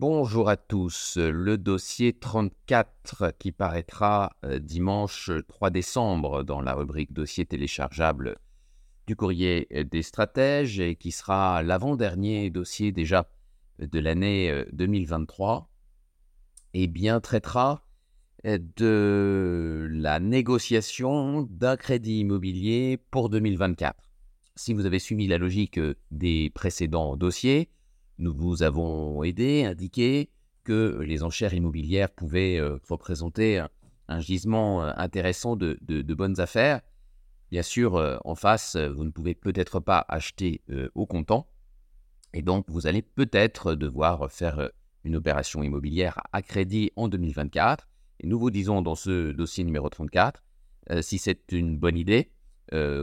Bonjour à tous. Le dossier 34 qui paraîtra euh, dimanche 3 décembre dans la rubrique dossier téléchargeable du courrier des stratèges et qui sera l'avant-dernier dossier déjà de l'année 2023, et bien traitera euh, de la négociation d'un crédit immobilier pour 2024. Si vous avez suivi la logique euh, des précédents dossiers, nous vous avons aidé, indiqué que les enchères immobilières pouvaient euh, représenter un, gisement euh, intéressant de, bonnes affaires. Bien sûr, euh, en face, vous ne pouvez peut-être pas acheter au comptant. Et donc, vous allez peut-être devoir faire une opération immobilière à crédit en 2024. Et nous vous disons dans ce dossier numéro 34 si c'est une bonne idée,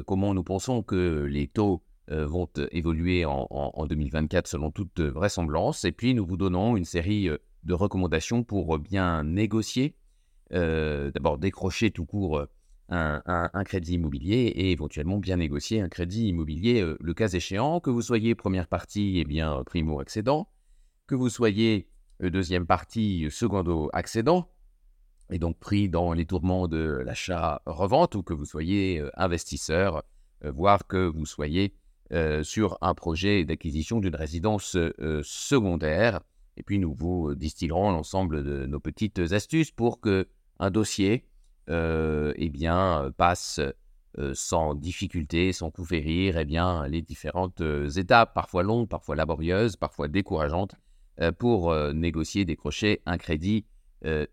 comment nous pensons que les taux vont euh, évoluer en, 2024 selon toute vraisemblance. Et puis, nous vous donnons une série euh, de recommandations pour bien négocier, d'abord décrocher tout court un, crédit immobilier et éventuellement bien négocier un crédit immobilier le cas échéant, que vous soyez première partie, eh bien primo-accédant, que vous soyez deuxième partie, secondo-accédant, et donc pris dans les tourments de l'achat-revente, ou que vous soyez investisseur, voire que vous soyez euh, sur un projet d'acquisition d'une résidence euh, secondaire. Et puis nous vous distillerons l'ensemble de nos petites astuces pour que un dossier euh, eh bien, passe sans difficulté, sans coup férir, eh bien, les différentes étapes, parfois longues, parfois laborieuses, parfois décourageantes, pour négocier, décrocher un crédit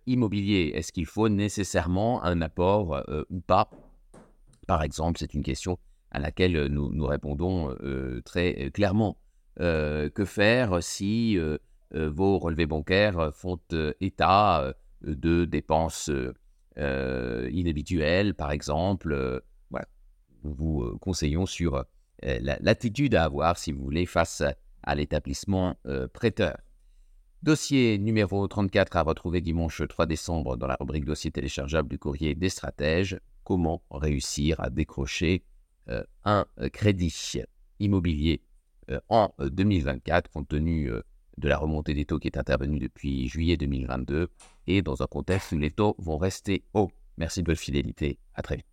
immobilier. Est-ce qu'il faut nécessairement un apport ou pas? Par exemple, c'est une question à laquelle euh, nous, répondons euh, très euh, clairement. que faire si vos relevés bancaires font état de dépenses inhabituelles, par exemple voilà. Nous vous conseillons sur l'attitude à avoir, si vous voulez, face à l'établissement prêteur. Dossier numéro 34 à retrouver dimanche 3 décembre dans la rubrique dossier téléchargeable du courrier des stratèges. Comment réussir à décrocher un euh, crédit immobilier euh, en 2024, compte tenu de la remontée des taux qui est intervenue depuis juillet 2022 et dans un contexte où les taux vont rester hauts. Merci de votre fidélité. À très vite.